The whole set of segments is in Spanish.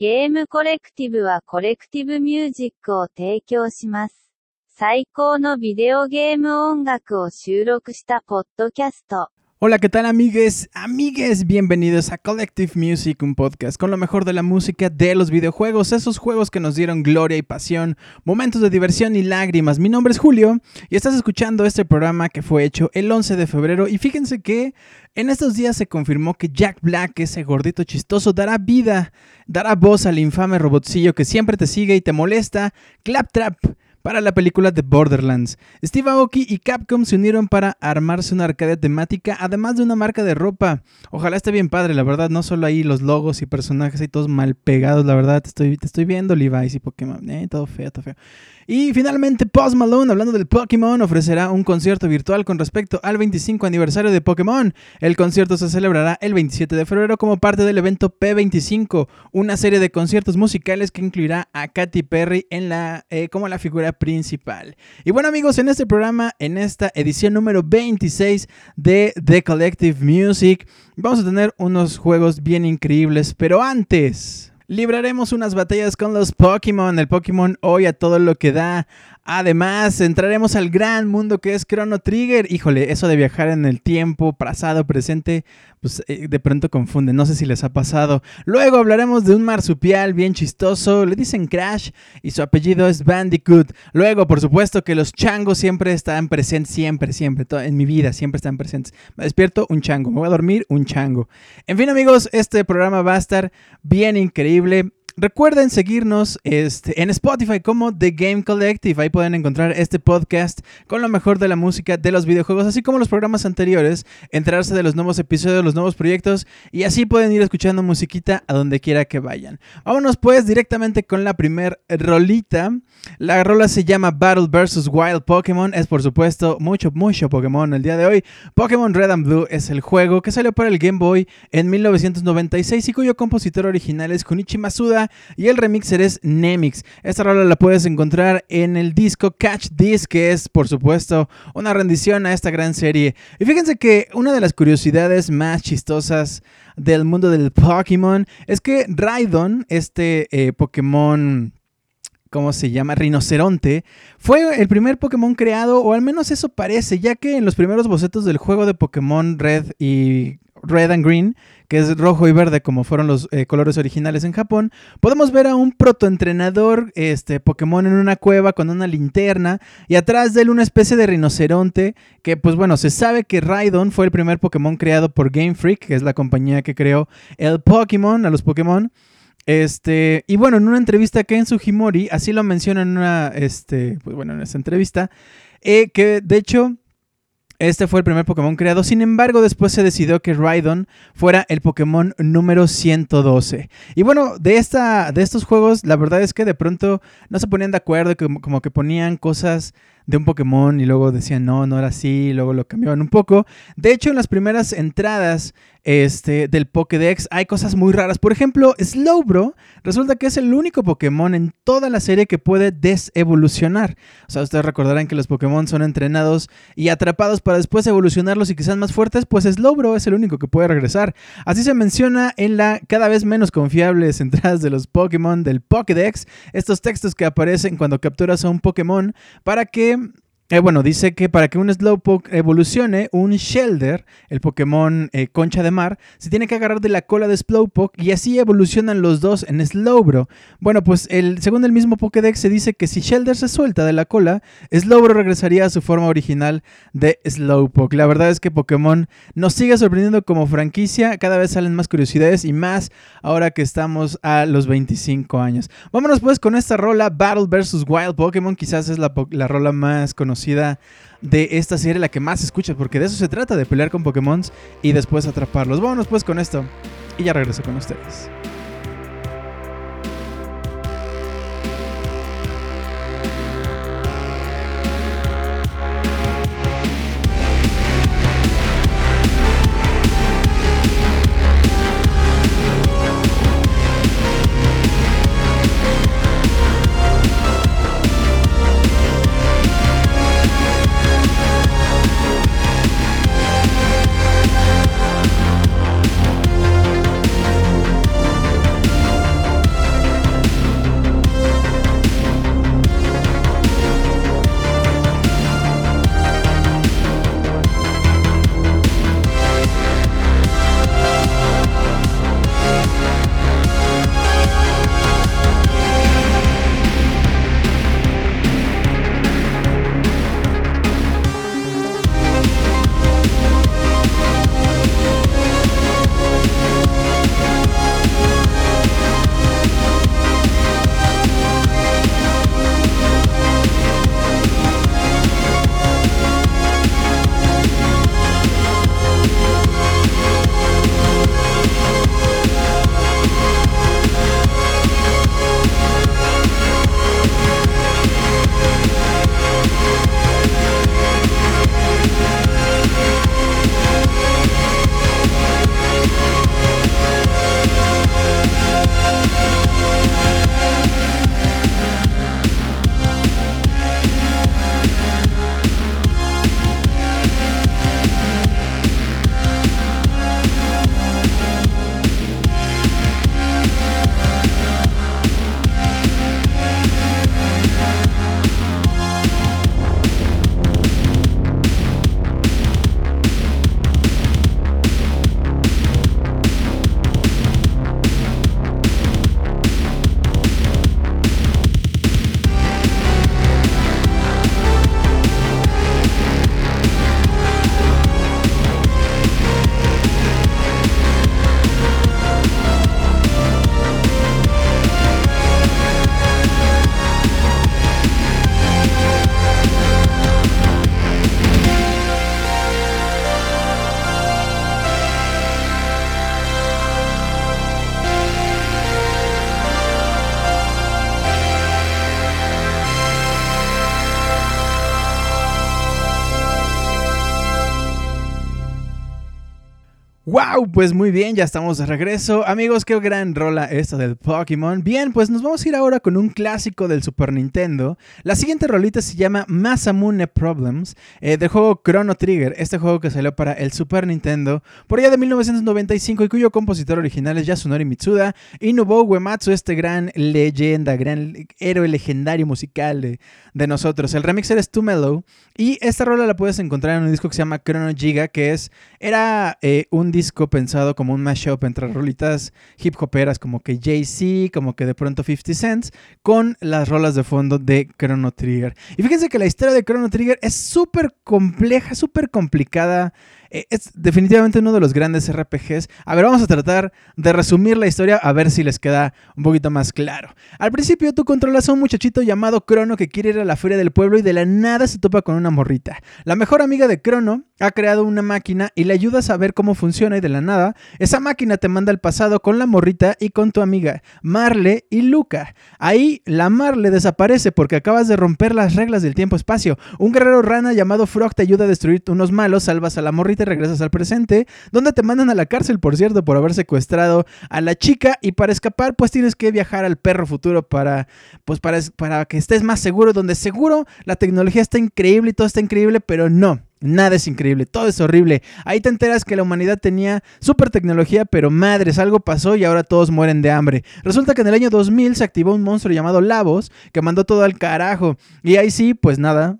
ゲームコレクティブはコレクティブミュージックを提供します。最高のビデオゲーム音楽を収録したポッドキャスト。Hola, ¿qué tal amigues? Amigues, bienvenidos a Collective Music, un podcast con lo mejor de la música de los videojuegos, esos juegos que nos dieron gloria y pasión, momentos de diversión y lágrimas. Mi nombre es Julio y estás escuchando este programa que fue hecho el 11 de febrero y fíjense que en estos días se confirmó que Jack Black, ese gordito chistoso, dará vida, dará voz al infame robotcillo que siempre te sigue y te molesta, Claptrap para la película de Borderlands. Steve Aoki y Capcom se unieron para armarse una arcade temática, además de una marca de ropa. Ojalá esté bien padre, la verdad, no solo ahí los logos y personajes ahí todos mal pegados, la verdad, te estoy, te estoy viendo Levi's y Pokémon, eh, todo feo, todo feo. Y finalmente Post Malone, hablando del Pokémon, ofrecerá un concierto virtual con respecto al 25 aniversario de Pokémon. El concierto se celebrará el 27 de febrero como parte del evento P25, una serie de conciertos musicales que incluirá a Katy Perry en la, eh, como la figura principal. Y bueno amigos, en este programa, en esta edición número 26 de The Collective Music, vamos a tener unos juegos bien increíbles, pero antes... Libraremos unas batallas con los Pokémon, el Pokémon hoy a todo lo que da. Además, entraremos al gran mundo que es Chrono Trigger. Híjole, eso de viajar en el tiempo, pasado, presente, pues eh, de pronto confunde. No sé si les ha pasado. Luego hablaremos de un marsupial bien chistoso. Le dicen Crash y su apellido es Bandicoot. Luego, por supuesto, que los changos siempre están presentes, siempre, siempre. En mi vida siempre están presentes. Me despierto, un chango. Me voy a dormir, un chango. En fin, amigos, este programa va a estar bien increíble. Recuerden seguirnos este, en Spotify como The Game Collective. Ahí pueden encontrar este podcast con lo mejor de la música de los videojuegos, así como los programas anteriores, enterarse de los nuevos episodios, los nuevos proyectos y así pueden ir escuchando musiquita a donde quiera que vayan. Vámonos pues directamente con la primer rolita. La rola se llama Battle vs. Wild Pokémon. Es por supuesto mucho, mucho Pokémon el día de hoy. Pokémon Red and Blue es el juego que salió para el Game Boy en 1996 y cuyo compositor original es Kunichi Masuda y el remixer es Nemix. Esta rola la puedes encontrar en el disco Catch This, que es por supuesto una rendición a esta gran serie. Y fíjense que una de las curiosidades más chistosas del mundo del Pokémon es que Raidon, este eh, Pokémon... ¿cómo se llama? Rinoceronte, fue el primer Pokémon creado, o al menos eso parece, ya que en los primeros bocetos del juego de Pokémon Red y Red and Green, que es rojo y verde como fueron los eh, colores originales en Japón, podemos ver a un protoentrenador este, Pokémon en una cueva con una linterna y atrás de él una especie de rinoceronte que pues bueno, se sabe que Raidon fue el primer Pokémon creado por Game Freak, que es la compañía que creó el Pokémon, a los Pokémon. Este, y bueno, en una entrevista que en Sugimori, así lo menciona en una, este, pues bueno, en esa entrevista, eh, que de hecho este fue el primer Pokémon creado, sin embargo después se decidió que Raidon fuera el Pokémon número 112. Y bueno, de, esta, de estos juegos la verdad es que de pronto no se ponían de acuerdo, como, como que ponían cosas de un Pokémon y luego decían no, no era así, y luego lo cambiaban un poco. De hecho, en las primeras entradas este, del Pokédex hay cosas muy raras. Por ejemplo, Slowbro resulta que es el único Pokémon en toda la serie que puede desevolucionar. O sea, ustedes recordarán que los Pokémon son entrenados y atrapados para después evolucionarlos y sean más fuertes, pues Slowbro es el único que puede regresar. Así se menciona en la cada vez menos confiables entradas de los Pokémon del Pokédex, estos textos que aparecen cuando capturas a un Pokémon para que eh, bueno, dice que para que un Slowpoke evolucione, un Shelder, el Pokémon eh, concha de mar, se tiene que agarrar de la cola de Slowpoke y así evolucionan los dos en Slowbro. Bueno, pues según el mismo Pokédex se dice que si Shelder se suelta de la cola, Slowbro regresaría a su forma original de Slowpoke. La verdad es que Pokémon nos sigue sorprendiendo como franquicia, cada vez salen más curiosidades y más ahora que estamos a los 25 años. Vámonos pues con esta rola, Battle vs. Wild Pokémon, quizás es la, la rola más conocida de esta serie, la que más escuchas, porque de eso se trata, de pelear con Pokémon y después atraparlos. Vámonos pues con esto y ya regreso con ustedes. Pues muy bien, ya estamos de regreso. Amigos, qué gran rola esta del Pokémon. Bien, pues nos vamos a ir ahora con un clásico del Super Nintendo. La siguiente rolita se llama Masamune Problems, eh, del juego Chrono Trigger, este juego que salió para el Super Nintendo por allá de 1995 y cuyo compositor original es Yasunori Mitsuda y Nobuo Uematsu, este gran leyenda, gran héroe legendario musical de, de nosotros. El remixer es Too Mellow y esta rola la puedes encontrar en un disco que se llama Chrono Giga, que es era eh, un disco pensado como un mashup entre rolitas hip hoperas como que Jay-Z, como que de pronto 50 Cents, con las rolas de fondo de Chrono Trigger. Y fíjense que la historia de Chrono Trigger es súper compleja, súper complicada. Eh, es definitivamente uno de los grandes RPGs. A ver, vamos a tratar de resumir la historia a ver si les queda un poquito más claro. Al principio tú controlas a un muchachito llamado Crono que quiere ir a la feria del pueblo y de la nada se topa con una morrita. La mejor amiga de Crono ha creado una máquina y le ayuda a saber cómo funciona y de la nada esa máquina te manda al pasado con la morrita y con tu amiga Marle y Luca. Ahí la Marle desaparece porque acabas de romper las reglas del tiempo-espacio. Un guerrero rana llamado Frog te ayuda a destruir unos malos, salvas a la morrita regresas al presente, donde te mandan a la cárcel, por cierto, por haber secuestrado a la chica y para escapar pues tienes que viajar al perro futuro para pues para, para que estés más seguro, donde seguro la tecnología está increíble y todo está increíble, pero no. Nada es increíble, todo es horrible. Ahí te enteras que la humanidad tenía super tecnología, pero madres, algo pasó y ahora todos mueren de hambre. Resulta que en el año 2000 se activó un monstruo llamado Lavos que mandó todo al carajo. Y ahí sí, pues nada,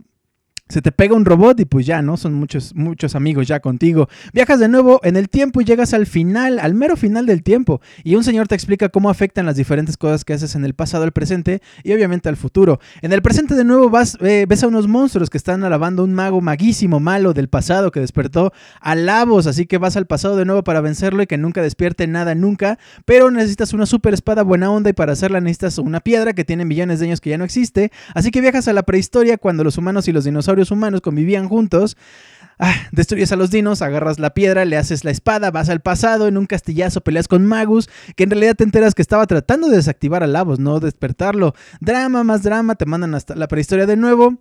se te pega un robot y pues ya, ¿no? Son muchos, muchos amigos ya contigo. Viajas de nuevo en el tiempo y llegas al final, al mero final del tiempo. Y un señor te explica cómo afectan las diferentes cosas que haces en el pasado, el presente y obviamente al futuro. En el presente de nuevo vas, eh, ves a unos monstruos que están alabando a un mago maguísimo malo del pasado que despertó a. Así que vas al pasado de nuevo para vencerlo y que nunca despierte nada nunca. Pero necesitas una super espada buena onda y para hacerla necesitas una piedra que tiene millones de años que ya no existe. Así que viajas a la prehistoria cuando los humanos y los humanos convivían juntos. Ah, destruyes a los dinos, agarras la piedra, le haces la espada, vas al pasado, en un castillazo peleas con Magus, que en realidad te enteras que estaba tratando de desactivar a Lavos, no despertarlo. Drama más drama, te mandan hasta la prehistoria de nuevo.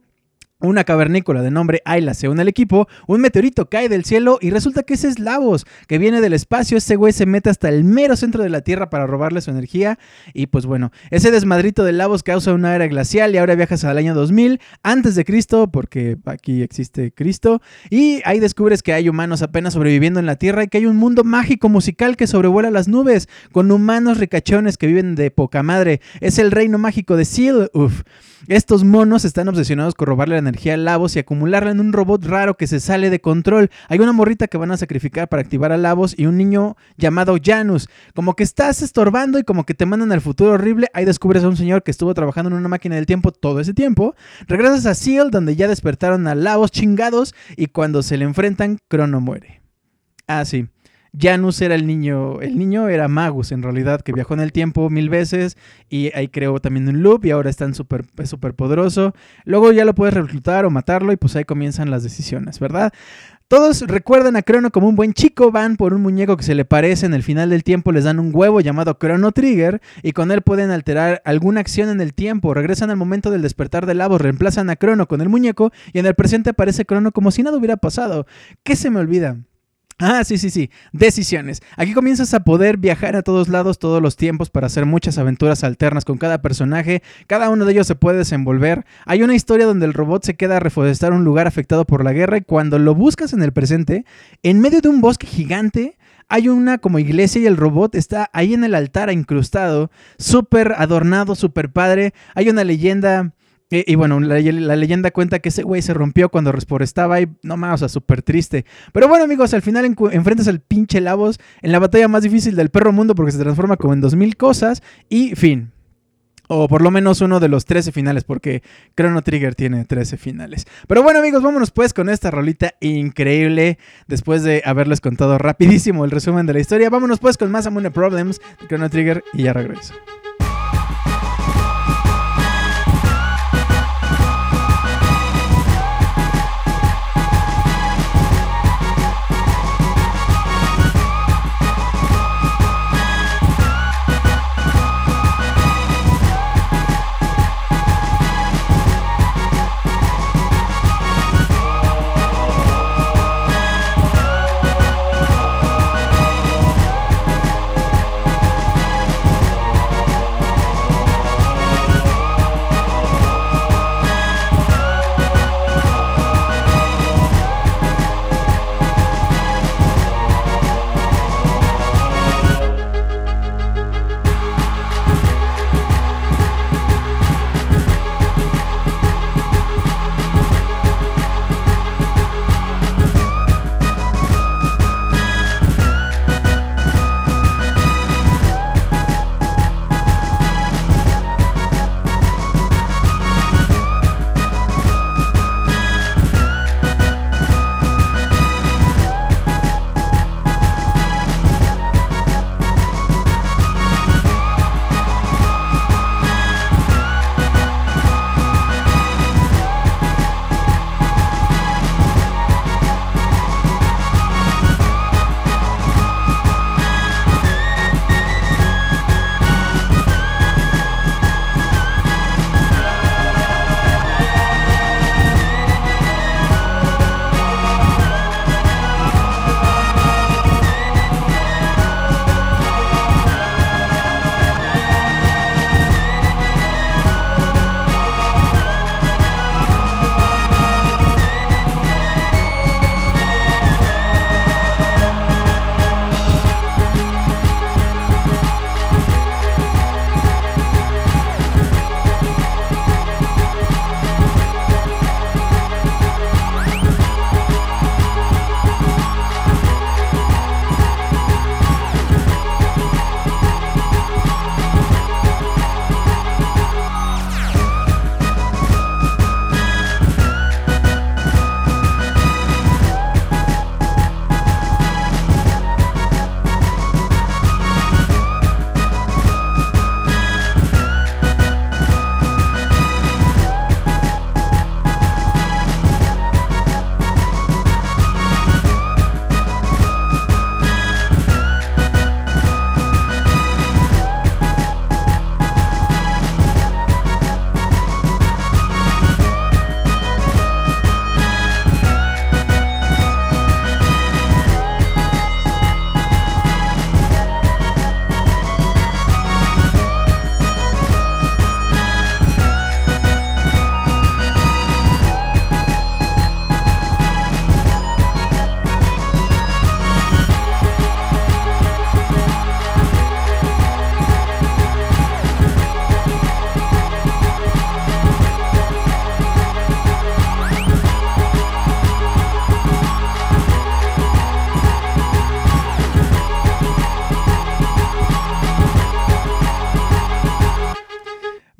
Una cavernícola de nombre Ayla se une al equipo, un meteorito cae del cielo y resulta que ese es Lavos, que viene del espacio, ese güey se mete hasta el mero centro de la Tierra para robarle su energía y pues bueno, ese desmadrito de Lavos causa una era glacial y ahora viajas al año 2000 antes de Cristo, porque aquí existe Cristo, y ahí descubres que hay humanos apenas sobreviviendo en la Tierra y que hay un mundo mágico musical que sobrevuela las nubes, con humanos ricachones que viven de poca madre. Es el reino mágico de Seal, uff. Estos monos están obsesionados con robarle la energía a Lavos y acumularla en un robot raro que se sale de control. Hay una morrita que van a sacrificar para activar a Lavos y un niño llamado Janus. Como que estás estorbando y como que te mandan al futuro horrible. Ahí descubres a un señor que estuvo trabajando en una máquina del tiempo todo ese tiempo. Regresas a Seal, donde ya despertaron a Lavos chingados y cuando se le enfrentan, Crono muere. Ah, sí. Janus era el niño, el niño era Magus en realidad, que viajó en el tiempo mil veces y ahí creó también un loop y ahora está súper super poderoso. Luego ya lo puedes reclutar o matarlo y pues ahí comienzan las decisiones, ¿verdad? Todos recuerdan a Crono como un buen chico, van por un muñeco que se le parece, en el final del tiempo les dan un huevo llamado Chrono Trigger y con él pueden alterar alguna acción en el tiempo, regresan al momento del despertar de Lavos, reemplazan a Crono con el muñeco y en el presente aparece Crono como si nada hubiera pasado. ¿Qué se me olvida? Ah, sí, sí, sí. Decisiones. Aquí comienzas a poder viajar a todos lados todos los tiempos para hacer muchas aventuras alternas con cada personaje. Cada uno de ellos se puede desenvolver. Hay una historia donde el robot se queda a reforestar un lugar afectado por la guerra y cuando lo buscas en el presente, en medio de un bosque gigante, hay una como iglesia y el robot está ahí en el altar incrustado, súper adornado, súper padre. Hay una leyenda y, bueno, la, leyenda cuenta que ese güey se rompió cuando estaba y no más, o sea, súper triste. Pero bueno, amigos, al final enfrentas al pinche Lavos en la batalla más difícil del perro mundo porque se transforma como en dos mil cosas y fin. O por lo menos uno de los 13 finales, porque Chrono Trigger tiene 13 finales. Pero bueno, amigos, vámonos pues con esta rolita increíble. Después de haberles contado rapidísimo el resumen de la historia, vámonos pues con más Amune Problems de Chrono Trigger y ya regreso.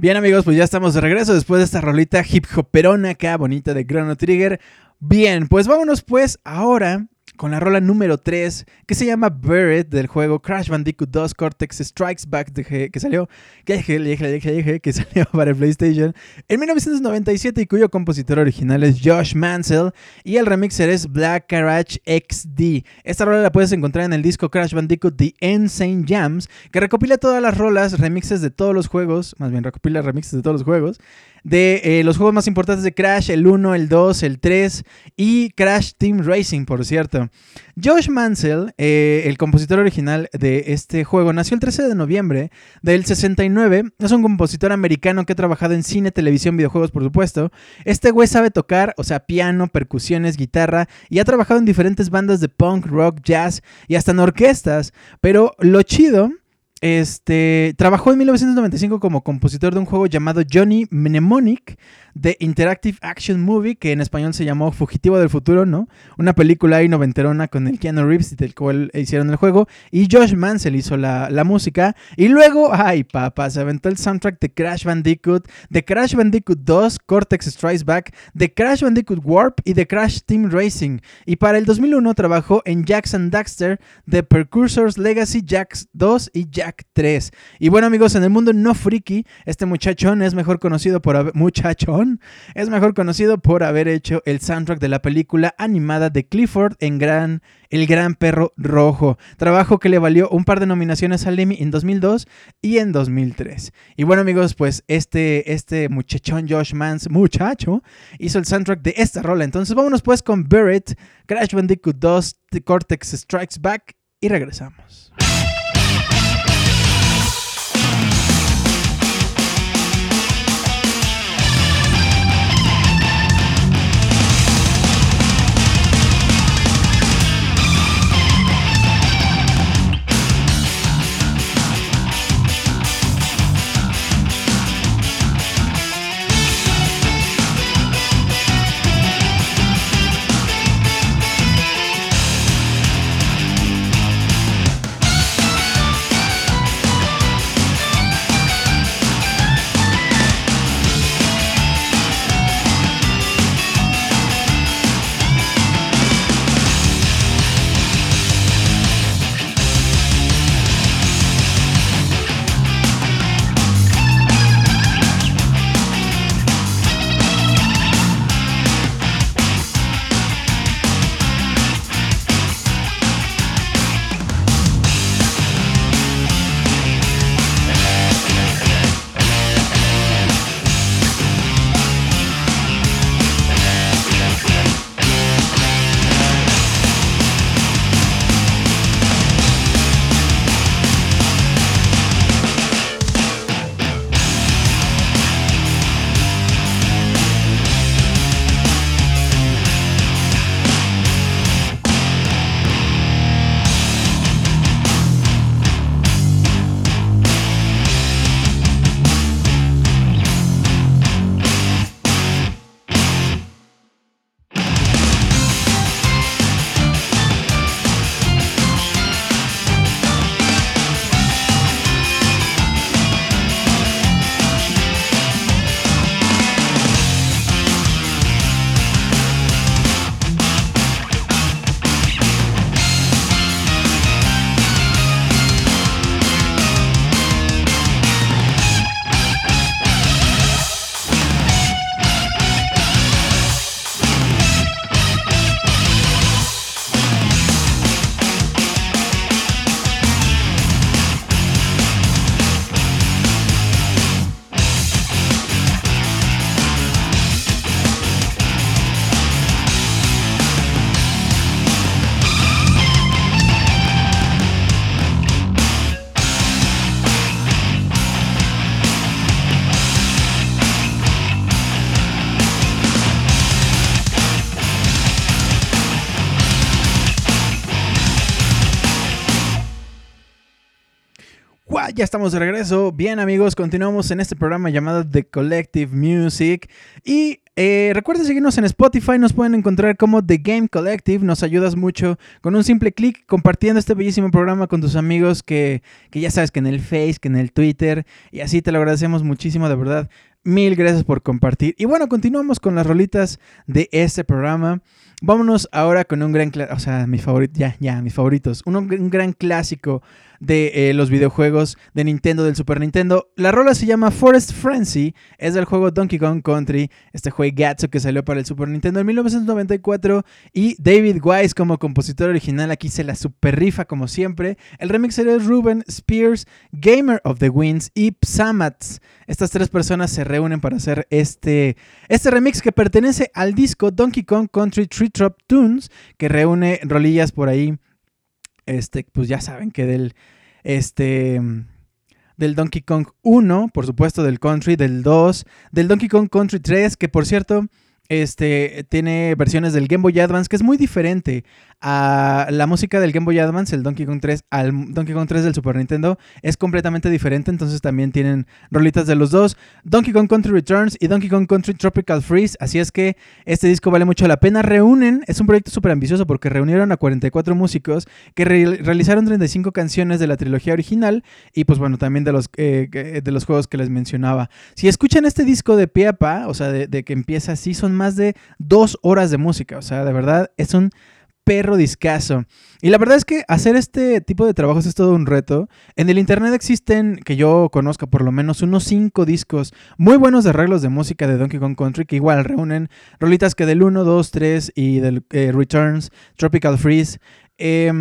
Bien amigos, pues ya estamos de regreso después de esta rolita hip hoperona acá, bonita de Chrono Trigger. Bien, pues vámonos pues ahora con la rola número 3 que se llama Buried del juego Crash Bandicoot 2 Cortex Strikes Back que salió que, que salió para el PlayStation en 1997 y cuyo compositor original es Josh Mansell y el remixer es Black Garage XD. Esta rola la puedes encontrar en el disco Crash Bandicoot The Insane Jams que recopila todas las rolas, remixes de todos los juegos, más bien recopila remixes de todos los juegos de eh, los juegos más importantes de Crash, el 1, el 2, el 3 y Crash Team Racing, por cierto. Josh Mansell, eh, el compositor original de este juego, nació el 13 de noviembre del 69. Es un compositor americano que ha trabajado en cine, televisión, videojuegos, por supuesto. Este güey sabe tocar, o sea, piano, percusiones, guitarra y ha trabajado en diferentes bandas de punk, rock, jazz y hasta en orquestas. Pero lo chido este, trabajó en 1995 como compositor de un juego llamado Johnny Mnemonic, de Interactive Action Movie, que en español se llamó Fugitivo del Futuro, ¿no? Una película ahí noventerona con el Keanu Reeves, del cual hicieron el juego. Y Josh Mansell hizo la, música. Y luego, ay papá, se aventó el soundtrack de Crash Bandicoot, de Crash Bandicoot 2, Cortex Strikes Back, de Crash Bandicoot Warp y de Crash Team Racing. Y para el 2001 trabajó en Jackson Daxter, The Precursors Legacy, Jax 2 y Jack 3. Y bueno amigos, en el mundo no friki, este muchachón es mejor conocido por... Muchachón es mejor conocido por haber hecho el soundtrack de la película animada de Clifford en gran, El Gran Perro Rojo, trabajo que le valió un par de nominaciones al Emmy en 2002 y en 2003. Y bueno amigos, pues este, este muchachón Josh Mans, muchacho, hizo el soundtrack de esta rola. Entonces vámonos pues con Buried, Crash Bandicoot 2, Cortex Strikes Back y regresamos. Ya estamos de regreso. Bien amigos, continuamos en este programa llamado The Collective Music. Y Eh, seguirnos en Spotify, nos pueden encontrar como The Game Collective, nos ayudas mucho con un simple clic compartiendo este bellísimo programa con tus amigos que, que ya sabes que en el Face, que en el Twitter, y así te lo agradecemos muchísimo, de verdad. Mil gracias por compartir. Y bueno, continuamos con las rolitas de este programa. Vámonos ahora con un gran, o sea, mi favorito, ya, ya, mis favoritos. Un, un gran clásico de eh, los videojuegos de Nintendo, del Super Nintendo. La rola se llama Forest Frenzy, es del juego Donkey Kong Country, este juego Gatsu que salió para el Super Nintendo en 1994 y David Wise como compositor original aquí se la super rifa como siempre. El remix es Ruben Spears, Gamer of the Winds y Psamats. Estas tres personas se reúnen para hacer este, este remix que pertenece al disco Donkey Kong Country Tree Trop Tunes, que reúne rolillas por ahí este, pues ya saben que del, este, del Donkey Kong 1, por supuesto del Country, del 2, del Donkey Kong Country 3, que por cierto, este, tiene versiones del Game Boy Advance, que es muy diferente a la música del Game Boy Advance, el Donkey Kong 3, al Donkey Kong 3 del Super Nintendo, es completamente diferente, entonces también tienen rolitas de los dos, Donkey Kong Country Returns y Donkey Kong Country Tropical Freeze, así es que este disco vale mucho la pena, reúnen, es un proyecto súper ambicioso porque reunieron a 44 músicos que realizaron 35 canciones de la trilogía original y pues bueno, también de los, eh, de los juegos que les mencionaba. Si escuchan este disco de pie a pa, o sea, de, de que empieza así, son más de dos horas de música, o sea, de verdad es un perro discazo. Y la verdad es que hacer este tipo de trabajos es todo un reto. En el internet existen, que yo conozca por lo menos, unos cinco discos muy buenos de arreglos de música de Donkey Kong Country que igual reúnen rolitas que del 1, 2, 3 y del eh, Returns, Tropical Freeze. Eh,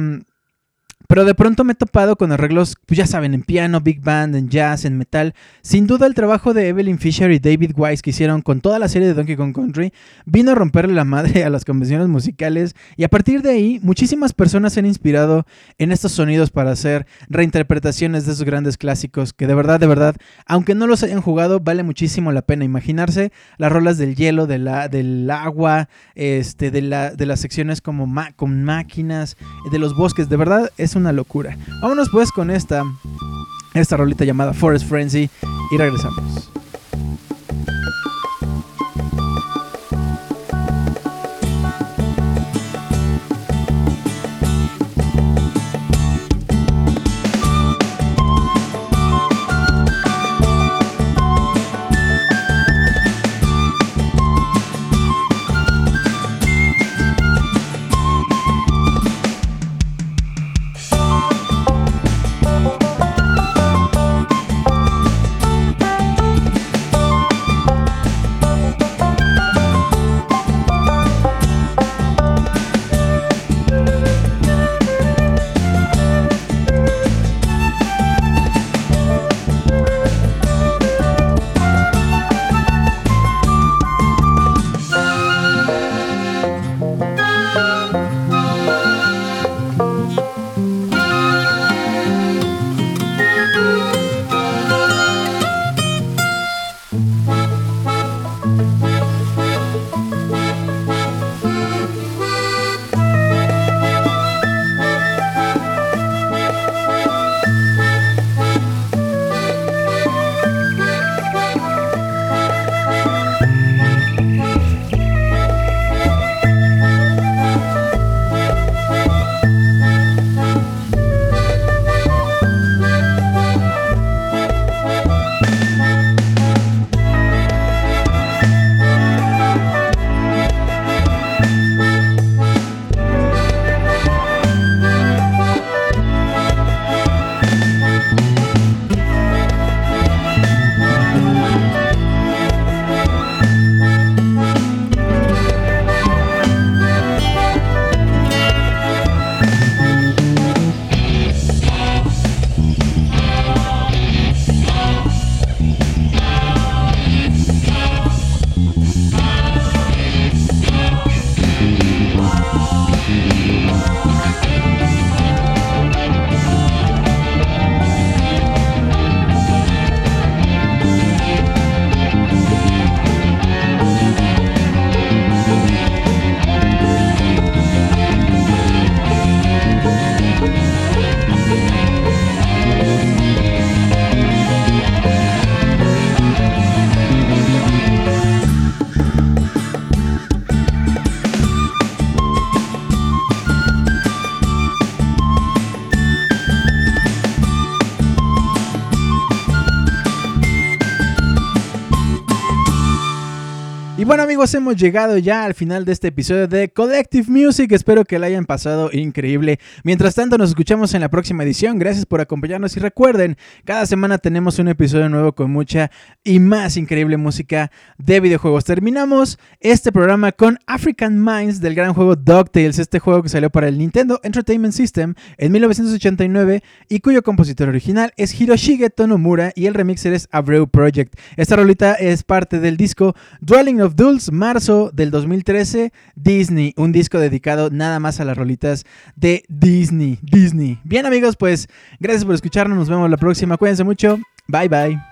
pero de pronto me he topado con arreglos, pues ya saben, en piano, big band, en jazz, en metal. Sin duda el trabajo de Evelyn Fisher y David Wise que hicieron con toda la serie de Donkey Kong Country vino a romperle la madre a las convenciones musicales y a partir de ahí muchísimas personas se han inspirado en estos sonidos para hacer reinterpretaciones de esos grandes clásicos que de verdad, de verdad, aunque no los hayan jugado, vale muchísimo la pena imaginarse las rolas del hielo, de la, del agua, este, de, la, de las secciones como con máquinas, de los bosques, de verdad es un una locura. Vámonos pues con esta, esta rolita llamada Forest Frenzy y regresamos. Bueno amigos, hemos llegado ya al final de este episodio de Collective Music. Espero que la hayan pasado increíble. Mientras tanto, nos escuchamos en la próxima edición. Gracias por acompañarnos y recuerden, cada semana tenemos un episodio nuevo con mucha y más increíble música de videojuegos. Terminamos este programa con African Minds del gran juego DuckTales, este juego que salió para el Nintendo Entertainment System en 1989 y cuyo compositor original es Hiroshige Tonomura y el remixer es Abreu Project. Esta rolita es parte del disco Dwelling of Dulls, marzo del 2013, Disney, un disco dedicado nada más a las rolitas de Disney, Disney. Bien amigos, pues gracias por escucharnos, nos vemos la próxima, cuídense mucho, bye bye.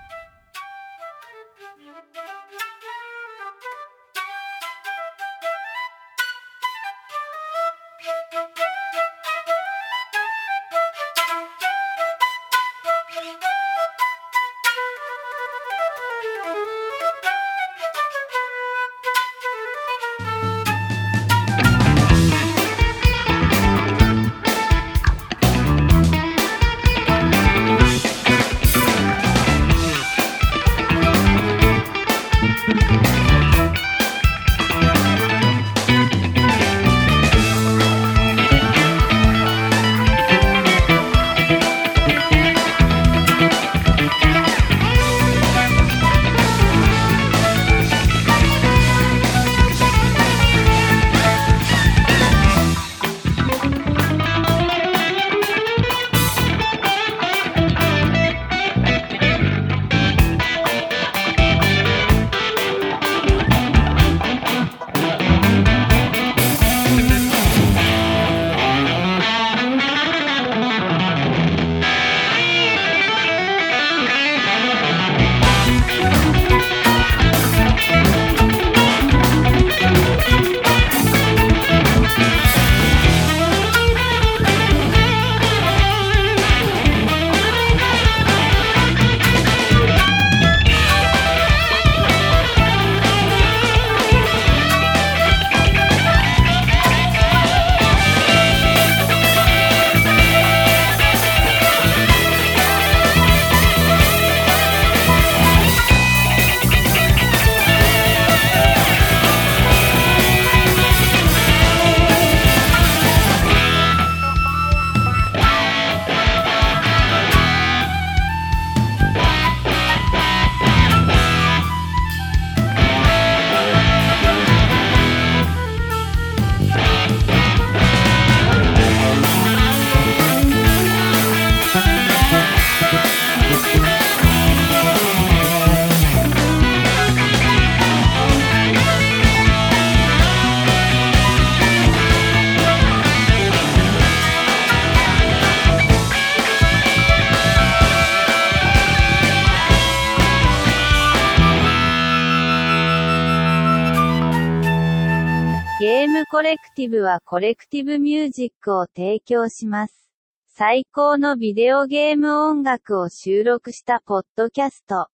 ティブはコレクティブミュージックを提供します。最高のビデオゲーム音楽を収録したポッドキャスト。